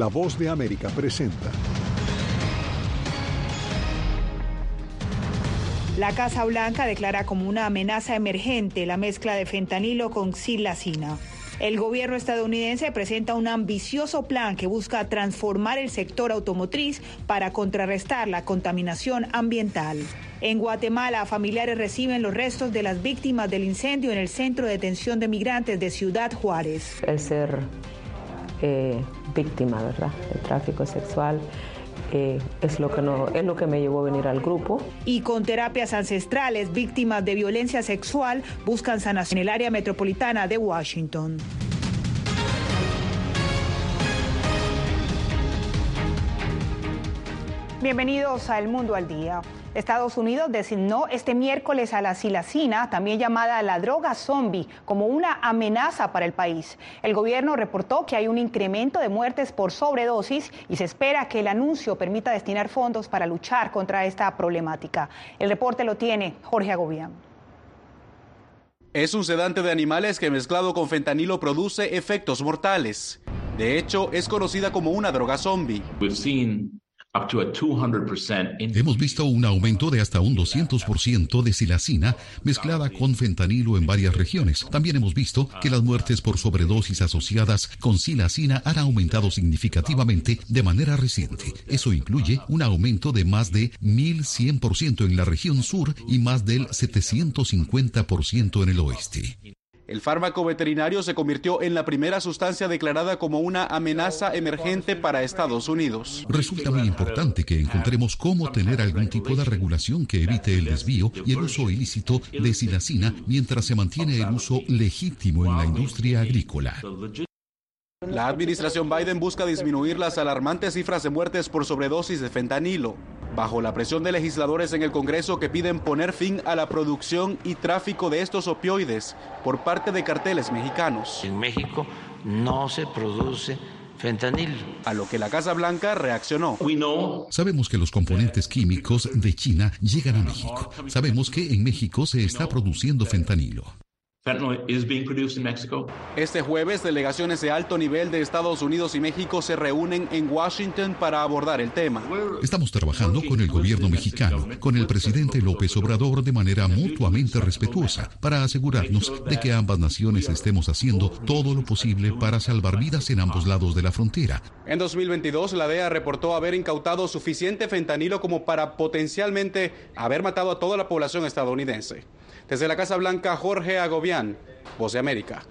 La voz de América presenta. La Casa Blanca declara como una amenaza emergente la mezcla de fentanilo con silacina. El gobierno estadounidense presenta un ambicioso plan que busca transformar el sector automotriz para contrarrestar la contaminación ambiental. En Guatemala, familiares reciben los restos de las víctimas del incendio en el Centro de Detención de Migrantes de Ciudad Juárez. El ser eh, víctima, ¿verdad? El tráfico sexual. Eh, es, lo que no, es lo que me llevó a venir al grupo. Y con terapias ancestrales, víctimas de violencia sexual buscan sanación en el área metropolitana de Washington. Bienvenidos a El Mundo al Día. Estados Unidos designó este miércoles a la silacina, también llamada la droga zombie, como una amenaza para el país. El gobierno reportó que hay un incremento de muertes por sobredosis y se espera que el anuncio permita destinar fondos para luchar contra esta problemática. El reporte lo tiene Jorge Agobián. Es un sedante de animales que mezclado con fentanilo produce efectos mortales. De hecho, es conocida como una droga zombie. Hemos visto un aumento de hasta un 200% de silacina mezclada con fentanilo en varias regiones. También hemos visto que las muertes por sobredosis asociadas con silacina han aumentado significativamente de manera reciente. Eso incluye un aumento de más de 1100% en la región sur y más del 750% en el oeste. El fármaco veterinario se convirtió en la primera sustancia declarada como una amenaza emergente para Estados Unidos. Resulta muy importante que encontremos cómo tener algún tipo de regulación que evite el desvío y el uso ilícito de silacina mientras se mantiene el uso legítimo en la industria agrícola. La administración Biden busca disminuir las alarmantes cifras de muertes por sobredosis de fentanilo bajo la presión de legisladores en el Congreso que piden poner fin a la producción y tráfico de estos opioides por parte de carteles mexicanos. En México no se produce fentanil. A lo que la Casa Blanca reaccionó. Sabemos que los componentes químicos de China llegan a México. Sabemos que en México se está produciendo fentanilo. Este jueves, delegaciones de alto nivel de Estados Unidos y México se reúnen en Washington para abordar el tema. Estamos trabajando con el gobierno mexicano, con el presidente López Obrador de manera mutuamente respetuosa para asegurarnos de que ambas naciones estemos haciendo todo lo posible para salvar vidas en ambos lados de la frontera. En 2022, la DEA reportó haber incautado suficiente fentanilo como para potencialmente haber matado a toda la población estadounidense. Desde la Casa Blanca, Jorge Agobián, Voz de América.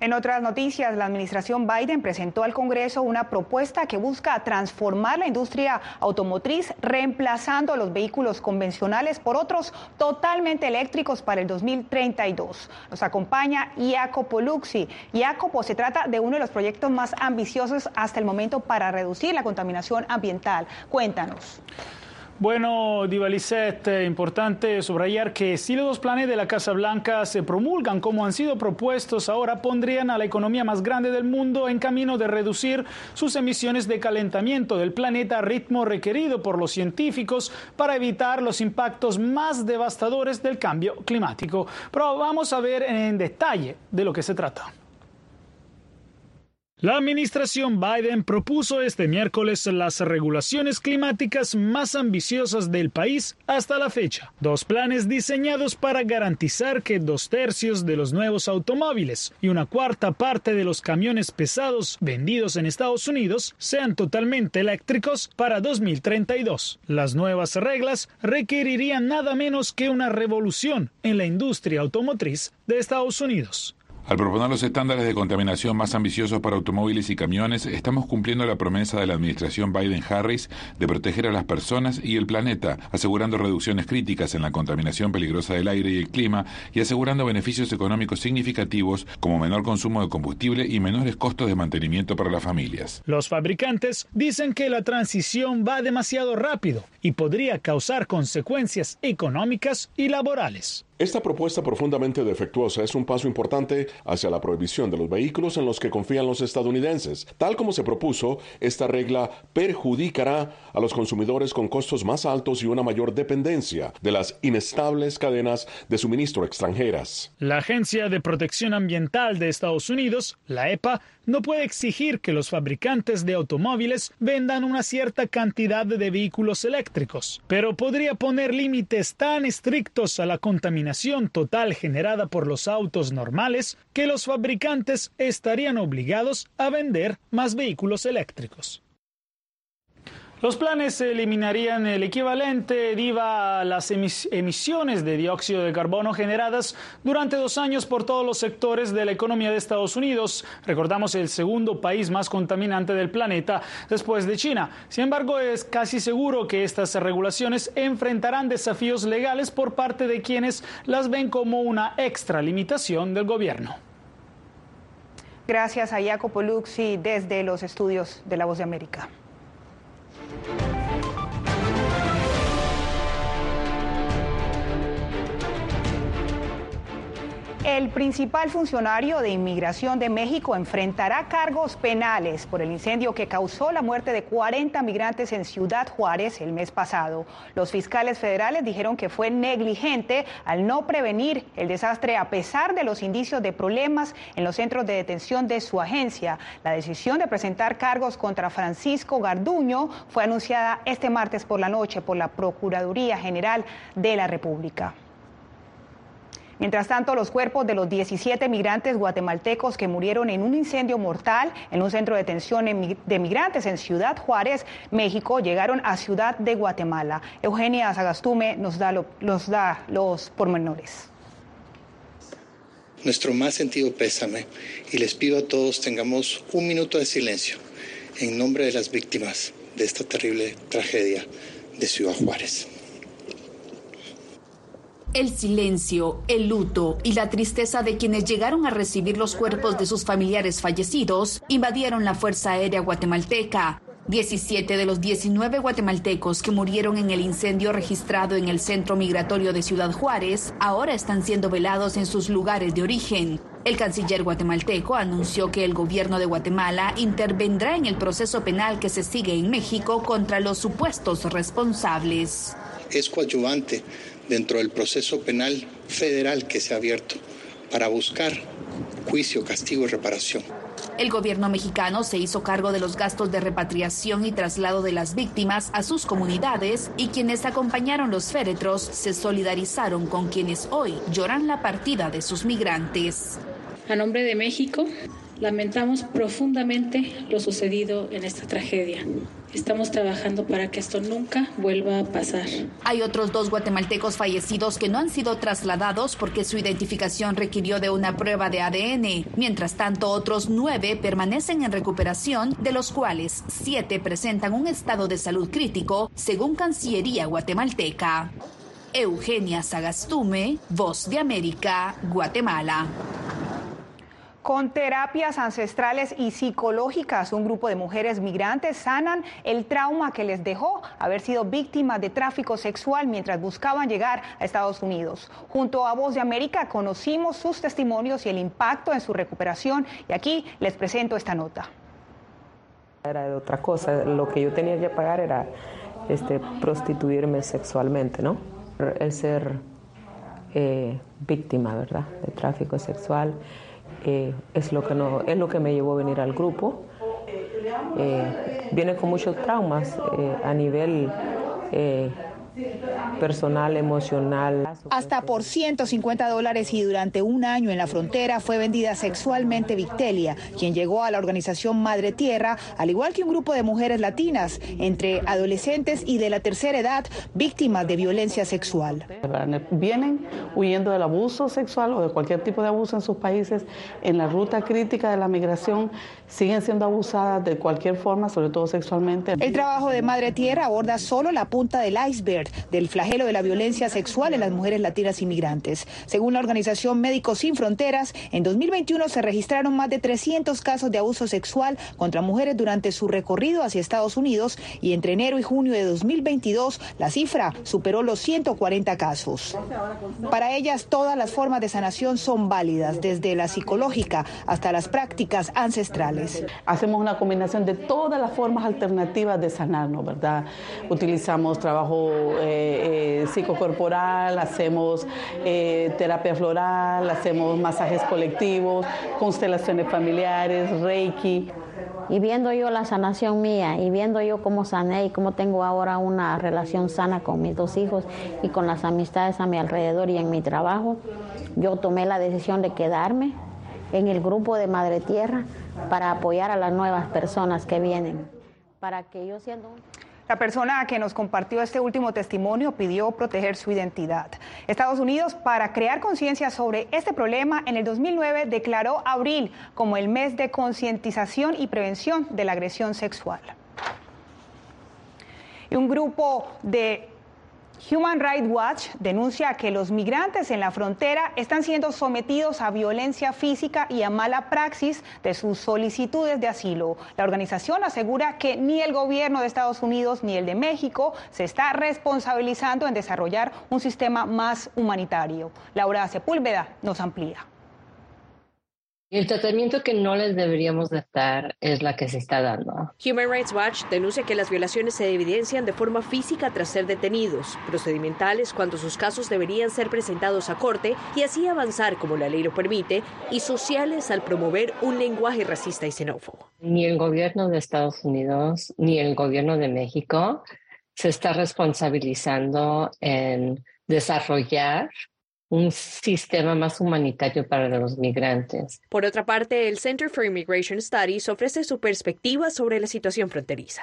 En otras noticias, la administración Biden presentó al Congreso una propuesta que busca transformar la industria automotriz reemplazando los vehículos convencionales por otros totalmente eléctricos para el 2032. Nos acompaña Iacopo Luxi. Iacopo, se trata de uno de los proyectos más ambiciosos hasta el momento para reducir la contaminación ambiental. Cuéntanos. Bueno, Divalicet, eh, importante subrayar que si los dos planes de la Casa Blanca se promulgan como han sido propuestos ahora, pondrían a la economía más grande del mundo en camino de reducir sus emisiones de calentamiento del planeta a ritmo requerido por los científicos para evitar los impactos más devastadores del cambio climático. Pero vamos a ver en detalle de lo que se trata. La administración Biden propuso este miércoles las regulaciones climáticas más ambiciosas del país hasta la fecha. Dos planes diseñados para garantizar que dos tercios de los nuevos automóviles y una cuarta parte de los camiones pesados vendidos en Estados Unidos sean totalmente eléctricos para 2032. Las nuevas reglas requerirían nada menos que una revolución en la industria automotriz de Estados Unidos. Al proponer los estándares de contaminación más ambiciosos para automóviles y camiones, estamos cumpliendo la promesa de la administración Biden-Harris de proteger a las personas y el planeta, asegurando reducciones críticas en la contaminación peligrosa del aire y el clima y asegurando beneficios económicos significativos como menor consumo de combustible y menores costos de mantenimiento para las familias. Los fabricantes dicen que la transición va demasiado rápido y podría causar consecuencias económicas y laborales. Esta propuesta profundamente defectuosa es un paso importante hacia la prohibición de los vehículos en los que confían los estadounidenses. Tal como se propuso, esta regla perjudicará a los consumidores con costos más altos y una mayor dependencia de las inestables cadenas de suministro extranjeras. La Agencia de Protección Ambiental de Estados Unidos, la EPA, no puede exigir que los fabricantes de automóviles vendan una cierta cantidad de vehículos eléctricos, pero podría poner límites tan estrictos a la contaminación total generada por los autos normales que los fabricantes estarían obligados a vender más vehículos eléctricos. Los planes eliminarían el equivalente DIVA a las emisiones de dióxido de carbono generadas durante dos años por todos los sectores de la economía de Estados Unidos. Recordamos el segundo país más contaminante del planeta después de China. Sin embargo, es casi seguro que estas regulaciones enfrentarán desafíos legales por parte de quienes las ven como una extra limitación del gobierno. Gracias a Jacopo Luxi desde los estudios de La Voz de América. Thank you. El principal funcionario de inmigración de México enfrentará cargos penales por el incendio que causó la muerte de 40 migrantes en Ciudad Juárez el mes pasado. Los fiscales federales dijeron que fue negligente al no prevenir el desastre a pesar de los indicios de problemas en los centros de detención de su agencia. La decisión de presentar cargos contra Francisco Garduño fue anunciada este martes por la noche por la Procuraduría General de la República. Mientras tanto, los cuerpos de los 17 migrantes guatemaltecos que murieron en un incendio mortal en un centro de detención de migrantes en Ciudad Juárez, México, llegaron a Ciudad de Guatemala. Eugenia Sagastume nos da, da los pormenores. Nuestro más sentido pésame y les pido a todos tengamos un minuto de silencio en nombre de las víctimas de esta terrible tragedia de Ciudad Juárez. El silencio, el luto y la tristeza de quienes llegaron a recibir los cuerpos de sus familiares fallecidos invadieron la Fuerza Aérea Guatemalteca. 17 de los 19 guatemaltecos que murieron en el incendio registrado en el centro migratorio de Ciudad Juárez ahora están siendo velados en sus lugares de origen. El canciller guatemalteco anunció que el gobierno de Guatemala intervendrá en el proceso penal que se sigue en México contra los supuestos responsables. Es coadyuvante dentro del proceso penal federal que se ha abierto para buscar juicio, castigo y reparación. El gobierno mexicano se hizo cargo de los gastos de repatriación y traslado de las víctimas a sus comunidades y quienes acompañaron los féretros se solidarizaron con quienes hoy lloran la partida de sus migrantes. A nombre de México, lamentamos profundamente lo sucedido en esta tragedia. Estamos trabajando para que esto nunca vuelva a pasar. Hay otros dos guatemaltecos fallecidos que no han sido trasladados porque su identificación requirió de una prueba de ADN. Mientras tanto, otros nueve permanecen en recuperación, de los cuales siete presentan un estado de salud crítico, según Cancillería guatemalteca. Eugenia Sagastume, Voz de América, Guatemala. Con terapias ancestrales y psicológicas, un grupo de mujeres migrantes sanan el trauma que les dejó haber sido víctimas de tráfico sexual mientras buscaban llegar a Estados Unidos. Junto a Voz de América conocimos sus testimonios y el impacto en su recuperación y aquí les presento esta nota. Era de otra cosa, lo que yo tenía que pagar era este, prostituirme sexualmente, ¿no? El ser eh, víctima, ¿verdad?, de tráfico sexual. Eh, es, lo que no, es lo que me llevó a venir al grupo. Eh, viene con muchos traumas eh, a nivel personal, emocional. Hasta por 150 dólares y durante un año en la frontera fue vendida sexualmente Victelia, quien llegó a la organización Madre Tierra, al igual que un grupo de mujeres latinas, entre adolescentes y de la tercera edad, víctimas de violencia sexual. Vienen huyendo del abuso sexual o de cualquier tipo de abuso en sus países. En la ruta crítica de la migración siguen siendo abusadas de cualquier forma, sobre todo sexualmente. El trabajo de Madre Tierra aborda solo la punta del iceberg del flagelo de la violencia sexual en las mujeres latinas inmigrantes. Según la organización Médicos Sin Fronteras, en 2021 se registraron más de 300 casos de abuso sexual contra mujeres durante su recorrido hacia Estados Unidos y entre enero y junio de 2022 la cifra superó los 140 casos. Para ellas, todas las formas de sanación son válidas, desde la psicológica hasta las prácticas ancestrales. Hacemos una combinación de todas las formas alternativas de sanarnos, ¿verdad? Utilizamos trabajo eh, eh, psicocorporal, hacemos eh, terapia floral, hacemos masajes colectivos, constelaciones familiares, reiki. Y viendo yo la sanación mía y viendo yo cómo sané y cómo tengo ahora una relación sana con mis dos hijos y con las amistades a mi alrededor y en mi trabajo, yo tomé la decisión de quedarme en el grupo de Madre Tierra para apoyar a las nuevas personas que vienen, para que yo siendo la persona que nos compartió este último testimonio pidió proteger su identidad. Estados Unidos, para crear conciencia sobre este problema, en el 2009 declaró abril como el mes de concientización y prevención de la agresión sexual. Y un grupo de Human Rights Watch denuncia que los migrantes en la frontera están siendo sometidos a violencia física y a mala praxis de sus solicitudes de asilo. La organización asegura que ni el gobierno de Estados Unidos ni el de México se está responsabilizando en desarrollar un sistema más humanitario. Laura Sepúlveda nos amplía. El tratamiento que no les deberíamos de dar es la que se está dando. Human Rights Watch denuncia que las violaciones se evidencian de forma física tras ser detenidos, procedimentales cuando sus casos deberían ser presentados a corte y así avanzar como la ley lo permite, y sociales al promover un lenguaje racista y xenófobo. Ni el gobierno de Estados Unidos ni el gobierno de México se está responsabilizando en desarrollar un sistema más humanitario para los migrantes. Por otra parte, el Center for Immigration Studies ofrece su perspectiva sobre la situación fronteriza.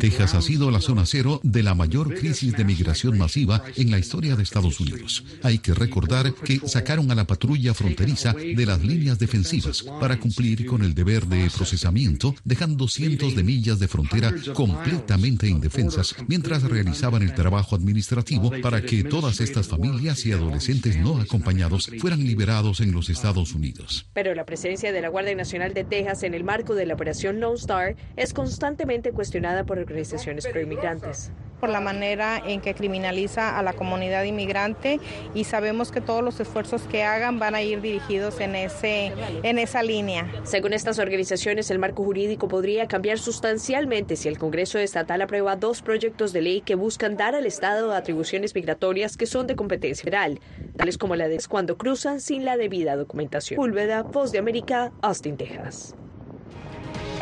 Texas ha sido la zona cero de la mayor crisis de migración masiva en la historia de Estados Unidos. Hay que recordar que sacaron a la patrulla fronteriza de las líneas defensivas para cumplir con el deber de procesamiento, dejando cientos de millas de frontera completamente indefensas mientras realizaban el trabajo administrativo para que todas estas familias y adolescentes no acompañados fueran liberados en los Estados Unidos. Pero la presencia de la Guardia Nacional de Texas en el marco de la operación No Star es constantemente cuestionada por organizaciones pro-inmigrantes. Por la manera en que criminaliza a la comunidad inmigrante y sabemos que todos los esfuerzos que hagan van a ir dirigidos en, ese, en esa línea. Según estas organizaciones, el marco jurídico podría cambiar sustancialmente si el Congreso estatal aprueba dos proyectos de ley que buscan dar al Estado atribuciones migratorias que son de competencia federal, tales como la de cuando cruzan sin la debida documentación. Púlveda, Voz de América, Austin, Texas.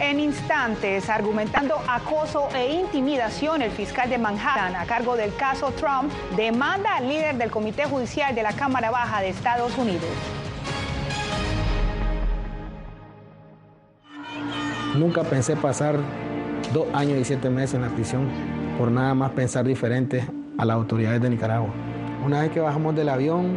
En instantes, argumentando acoso e intimidación, el fiscal de Manhattan, a cargo del caso Trump, demanda al líder del Comité Judicial de la Cámara Baja de Estados Unidos. Nunca pensé pasar dos años y siete meses en la prisión por nada más pensar diferente a las autoridades de Nicaragua. Una vez que bajamos del avión,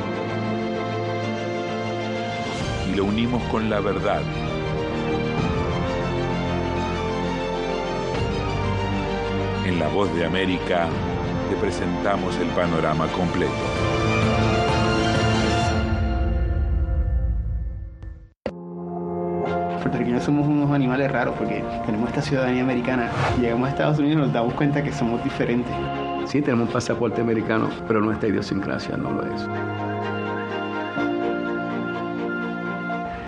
y lo unimos con la verdad. En La Voz de América te presentamos el panorama completo. puertorriqueños somos unos animales raros porque tenemos esta ciudadanía americana. Llegamos a Estados Unidos y nos damos cuenta que somos diferentes. Sí, tenemos un pasaporte americano, pero nuestra idiosincrasia no lo es.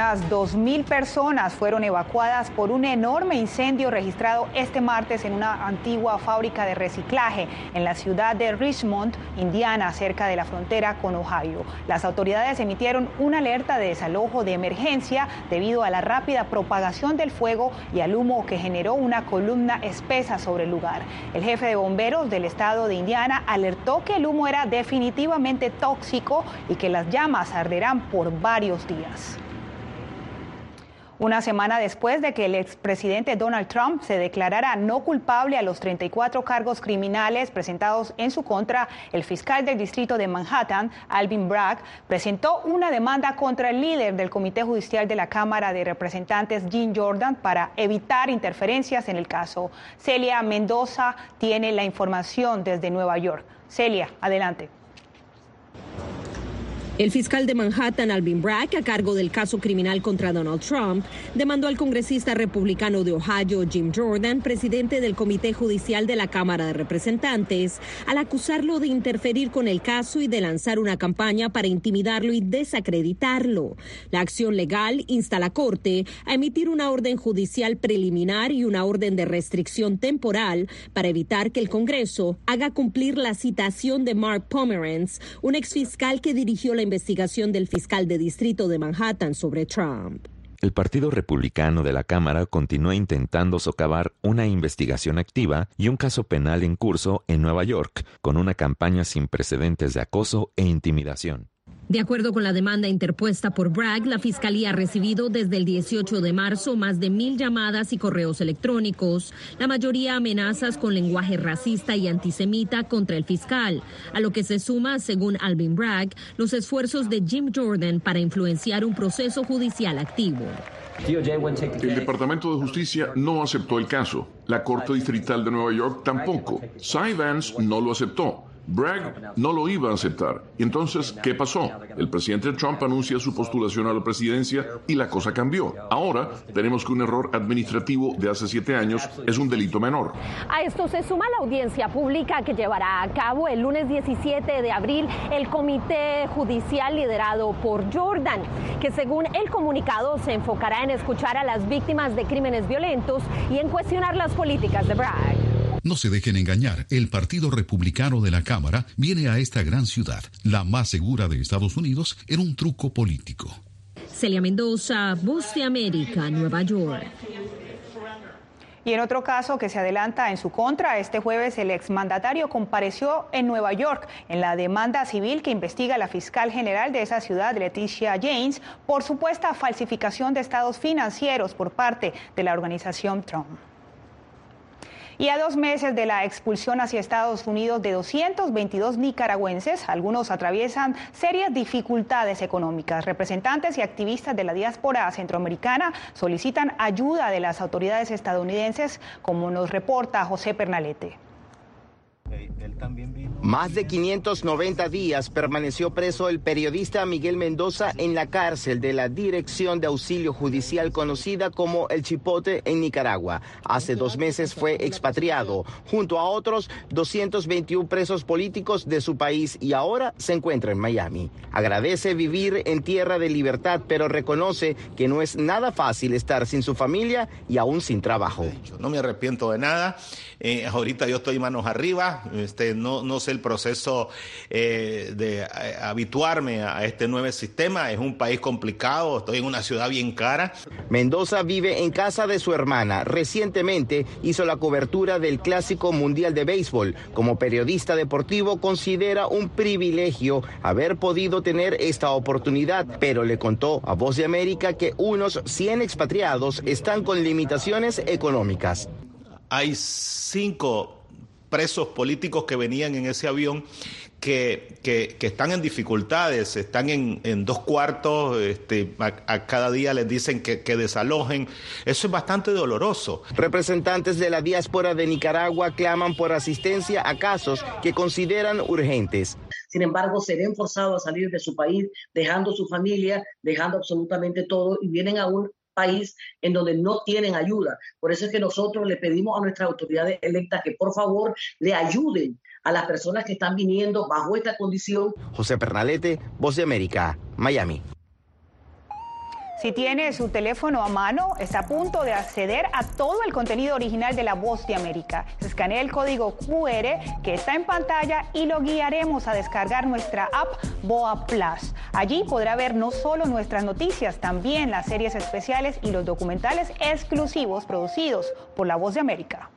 Unas 2.000 personas fueron evacuadas por un enorme incendio registrado este martes en una antigua fábrica de reciclaje en la ciudad de Richmond, Indiana, cerca de la frontera con Ohio. Las autoridades emitieron una alerta de desalojo de emergencia debido a la rápida propagación del fuego y al humo que generó una columna espesa sobre el lugar. El jefe de bomberos del estado de Indiana alertó que el humo era definitivamente tóxico y que las llamas arderán por varios días. Una semana después de que el expresidente Donald Trump se declarara no culpable a los 34 cargos criminales presentados en su contra, el fiscal del distrito de Manhattan, Alvin Bragg, presentó una demanda contra el líder del Comité Judicial de la Cámara de Representantes, Jim Jordan, para evitar interferencias en el caso. Celia Mendoza tiene la información desde Nueva York. Celia, adelante. El fiscal de Manhattan, Alvin Bragg, a cargo del caso criminal contra Donald Trump, demandó al congresista republicano de Ohio, Jim Jordan, presidente del Comité Judicial de la Cámara de Representantes, al acusarlo de interferir con el caso y de lanzar una campaña para intimidarlo y desacreditarlo. La acción legal insta a la Corte a emitir una orden judicial preliminar y una orden de restricción temporal para evitar que el Congreso haga cumplir la citación de Mark Pomerantz, un exfiscal que dirigió la investigación del fiscal de distrito de Manhattan sobre Trump. El Partido Republicano de la Cámara continúa intentando socavar una investigación activa y un caso penal en curso en Nueva York, con una campaña sin precedentes de acoso e intimidación. De acuerdo con la demanda interpuesta por Bragg, la Fiscalía ha recibido desde el 18 de marzo más de mil llamadas y correos electrónicos, la mayoría amenazas con lenguaje racista y antisemita contra el fiscal, a lo que se suma, según Alvin Bragg, los esfuerzos de Jim Jordan para influenciar un proceso judicial activo. El Departamento de Justicia no aceptó el caso. La Corte Distrital de Nueva York tampoco. Cy Vance no lo aceptó. Bragg no lo iba a aceptar. Y entonces, ¿qué pasó? El presidente Trump anuncia su postulación a la presidencia y la cosa cambió. Ahora tenemos que un error administrativo de hace siete años es un delito menor. A esto se suma la audiencia pública que llevará a cabo el lunes 17 de abril el comité judicial liderado por Jordan, que según el comunicado se enfocará en escuchar a las víctimas de crímenes violentos y en cuestionar las políticas de Bragg. No se dejen engañar, el Partido Republicano de la Cámara viene a esta gran ciudad, la más segura de Estados Unidos, en un truco político. Celia Mendoza, Voz de América, Nueva York. Y en otro caso que se adelanta en su contra, este jueves el exmandatario compareció en Nueva York en la demanda civil que investiga la fiscal general de esa ciudad, Leticia James, por supuesta falsificación de estados financieros por parte de la organización Trump. Y a dos meses de la expulsión hacia Estados Unidos de 222 nicaragüenses, algunos atraviesan serias dificultades económicas. Representantes y activistas de la diáspora centroamericana solicitan ayuda de las autoridades estadounidenses, como nos reporta José Pernalete. Más de 590 días permaneció preso el periodista Miguel Mendoza en la cárcel de la Dirección de Auxilio Judicial conocida como El Chipote en Nicaragua. Hace dos meses fue expatriado junto a otros 221 presos políticos de su país y ahora se encuentra en Miami. Agradece vivir en tierra de libertad, pero reconoce que no es nada fácil estar sin su familia y aún sin trabajo. No me arrepiento de nada. Eh, ahorita yo estoy manos arriba. Este, no, no sé el proceso eh, de eh, habituarme a este nuevo sistema. Es un país complicado, estoy en una ciudad bien cara. Mendoza vive en casa de su hermana. Recientemente hizo la cobertura del Clásico Mundial de Béisbol. Como periodista deportivo considera un privilegio haber podido tener esta oportunidad, pero le contó a Voz de América que unos 100 expatriados están con limitaciones económicas. Hay cinco presos políticos que venían en ese avión que, que, están en dificultades, están en, en dos cuartos, este, a, cada día les dicen que, que, desalojen. Eso es bastante doloroso. Representantes de la diáspora de Nicaragua claman por asistencia a casos que consideran urgentes. Sin embargo, se ven forzados a salir de su país, dejando su familia, dejando absolutamente todo y vienen a un país en donde no tienen ayuda. Por eso es que nosotros le pedimos a nuestras autoridades electas que por favor le ayuden a las personas que están viniendo bajo esta condición. José Pernalete, Voz de América, Miami. Si tiene su teléfono a mano, está a punto de acceder a todo el contenido original de La Voz de América. Escanea el código QR que está en pantalla y lo guiaremos a descargar nuestra app Boa Plus. Allí podrá ver no solo nuestras noticias, también las series especiales y los documentales exclusivos producidos por La Voz de América.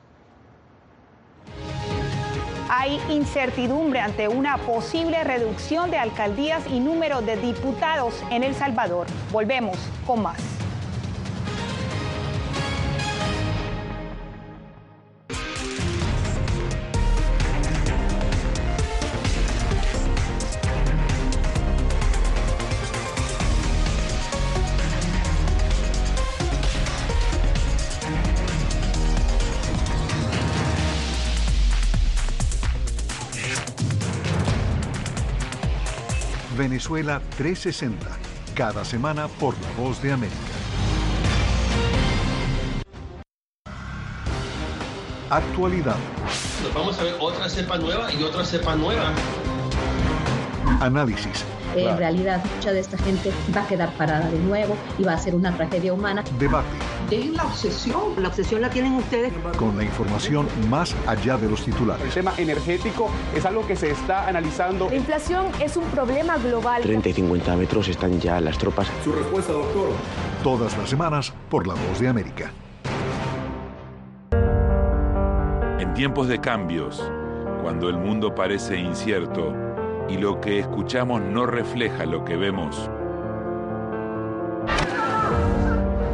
Hay incertidumbre ante una posible reducción de alcaldías y número de diputados en El Salvador. Volvemos con más. Venezuela 360, cada semana por La Voz de América. Actualidad. vamos a ver otra cepa nueva y otra cepa nueva. Análisis en realidad mucha de esta gente va a quedar parada de nuevo y va a ser una tragedia humana. Debate. De la obsesión. La obsesión la tienen ustedes. Con la información más allá de los titulares. El tema energético es algo que se está analizando. La inflación es un problema global. 30 y 50 metros están ya las tropas. Su respuesta, doctor. Todas las semanas por La Voz de América. En tiempos de cambios, cuando el mundo parece incierto, y lo que escuchamos no refleja lo que vemos,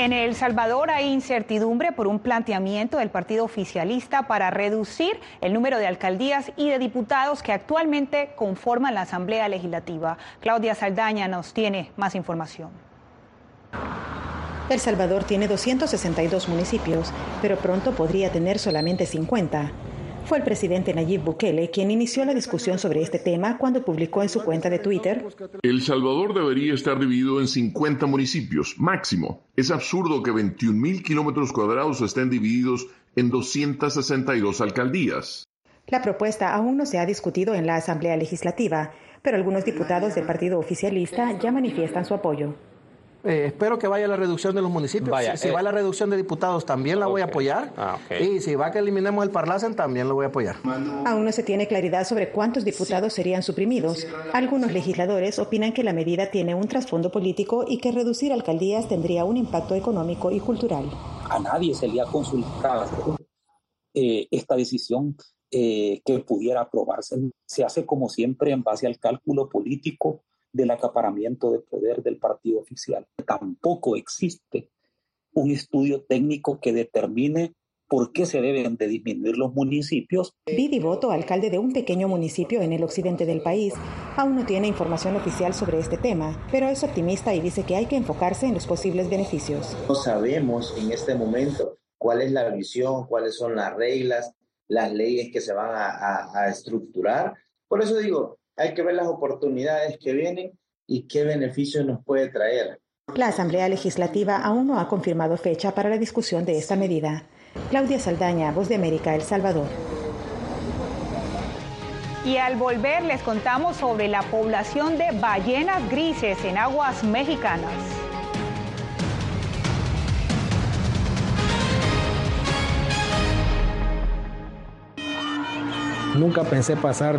En El Salvador hay incertidumbre por un planteamiento del partido oficialista para reducir el número de alcaldías y de diputados que actualmente conforman la Asamblea Legislativa. Claudia Saldaña nos tiene más información. El Salvador tiene 262 municipios, pero pronto podría tener solamente 50. Fue el presidente Nayib Bukele quien inició la discusión sobre este tema cuando publicó en su cuenta de Twitter. El Salvador debería estar dividido en 50 municipios, máximo. Es absurdo que 21 mil kilómetros cuadrados estén divididos en 262 alcaldías. La propuesta aún no se ha discutido en la Asamblea Legislativa, pero algunos diputados del partido oficialista ya manifiestan su apoyo. Eh, espero que vaya la reducción de los municipios. si, eh, va la reducción de diputados, también la voy a apoyar. Ah, y si va que eliminemos el Parlacen, también lo voy a apoyar. Aún no se tiene claridad sobre cuántos diputados serían suprimidos. Algunos legisladores opinan que la medida tiene un trasfondo político y que reducir alcaldías tendría un impacto económico y cultural. A nadie se le ha consultado eh, esta decisión que pudiera aprobarse. Se hace como siempre en base al cálculo político del acaparamiento de poder del partido oficial. Tampoco existe un estudio técnico que determine por qué se deben de disminuir los municipios. Vidi Voto, alcalde de un pequeño municipio en el occidente del país, aún no tiene información oficial sobre este tema, pero es optimista y dice que hay que enfocarse en los posibles beneficios. No sabemos en este momento cuál es la visión, cuáles son las reglas, las leyes que se van a, a estructurar. Por eso digo, hay que ver las oportunidades que vienen y qué beneficios nos puede traer. La Asamblea Legislativa aún no ha confirmado fecha para la discusión de esta medida. Claudia Saldaña, Voz de América, El Salvador. Y al volver les contamos sobre la población de ballenas grises en aguas mexicanas. Nunca pensé pasar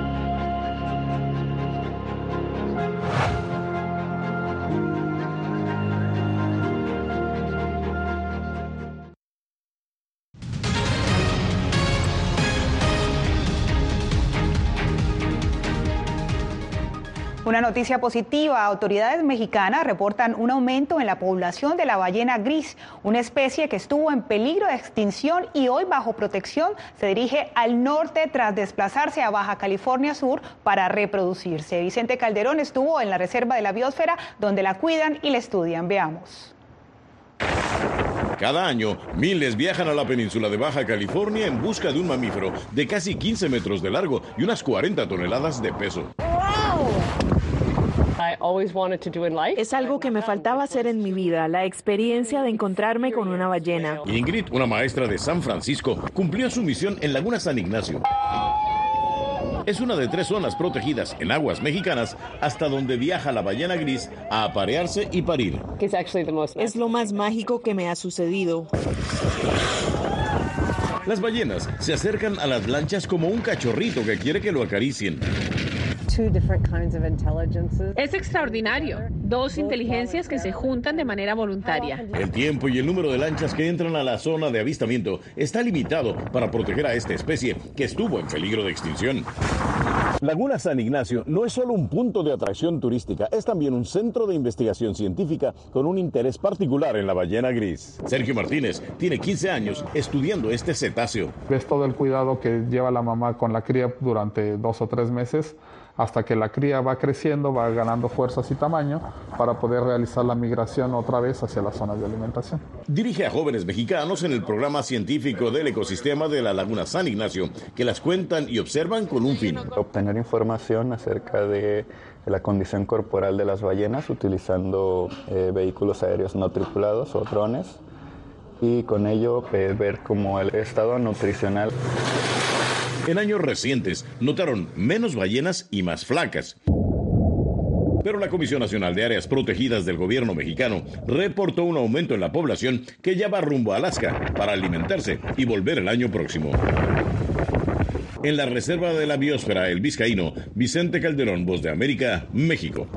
Noticia positiva, autoridades mexicanas reportan un aumento en la población de la ballena gris, una especie que estuvo en peligro de extinción y hoy bajo protección se dirige al norte tras desplazarse a Baja California Sur para reproducirse. Vicente Calderón estuvo en la Reserva de la Biosfera donde la cuidan y la estudian. Veamos. Cada año, miles viajan a la península de Baja California en busca de un mamífero de casi 15 metros de largo y unas 40 toneladas de peso. Es algo que me faltaba hacer en mi vida, la experiencia de encontrarme con una ballena. Ingrid, una maestra de San Francisco, cumplió su misión en Laguna San Ignacio. Es una de tres zonas protegidas en aguas mexicanas hasta donde viaja la ballena gris a aparearse y parir. Es lo más mágico que me ha sucedido. Las ballenas se acercan a las lanchas como un cachorrito que quiere que lo acaricien. Es extraordinario. Dos inteligencias que se juntan de manera voluntaria. El tiempo y el número de lanchas que entran a la zona de avistamiento está limitado para proteger a esta especie que estuvo en peligro de extinción. Laguna San Ignacio no es solo un punto de atracción turística, es también un centro de investigación científica con un interés particular en la ballena gris. Sergio Martínez tiene 15 años estudiando este cetáceo. Ves todo el cuidado que lleva la mamá con la cría durante dos o tres meses hasta que la cría va creciendo, va ganando fuerzas y tamaño para poder realizar la migración otra vez hacia las zonas de alimentación. Dirige a jóvenes mexicanos en el programa científico del ecosistema de la Laguna San Ignacio, que las cuentan y observan con un fin. Obtener información acerca de la condición corporal de las ballenas utilizando eh, vehículos aéreos no tripulados o drones y con ello eh, ver como el estado nutricional en años recientes notaron menos ballenas y más flacas. Pero la Comisión Nacional de Áreas Protegidas del gobierno mexicano reportó un aumento en la población que ya va rumbo a Alaska para alimentarse y volver el año próximo. En la Reserva de la Biosfera El Vizcaíno, Vicente Calderón, Voz de América, México.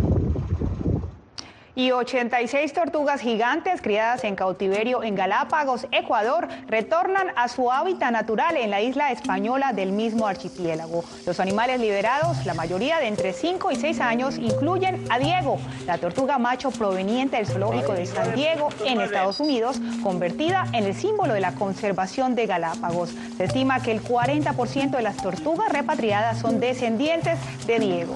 Y 86 tortugas gigantes criadas en cautiverio en Galápagos, Ecuador, retornan a su hábitat natural en la isla española del mismo archipiélago. Los animales liberados, la mayoría de entre 5 y 6 años, incluyen a Diego, la tortuga macho proveniente del zoológico de San Diego en Estados Unidos, convertida en el símbolo de la conservación de Galápagos. Se estima que el 40% de las tortugas repatriadas son descendientes de Diego.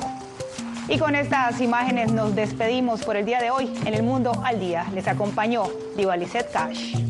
Y con estas imágenes nos despedimos por el día de hoy en el Mundo al Día. Les acompañó Diva Cash.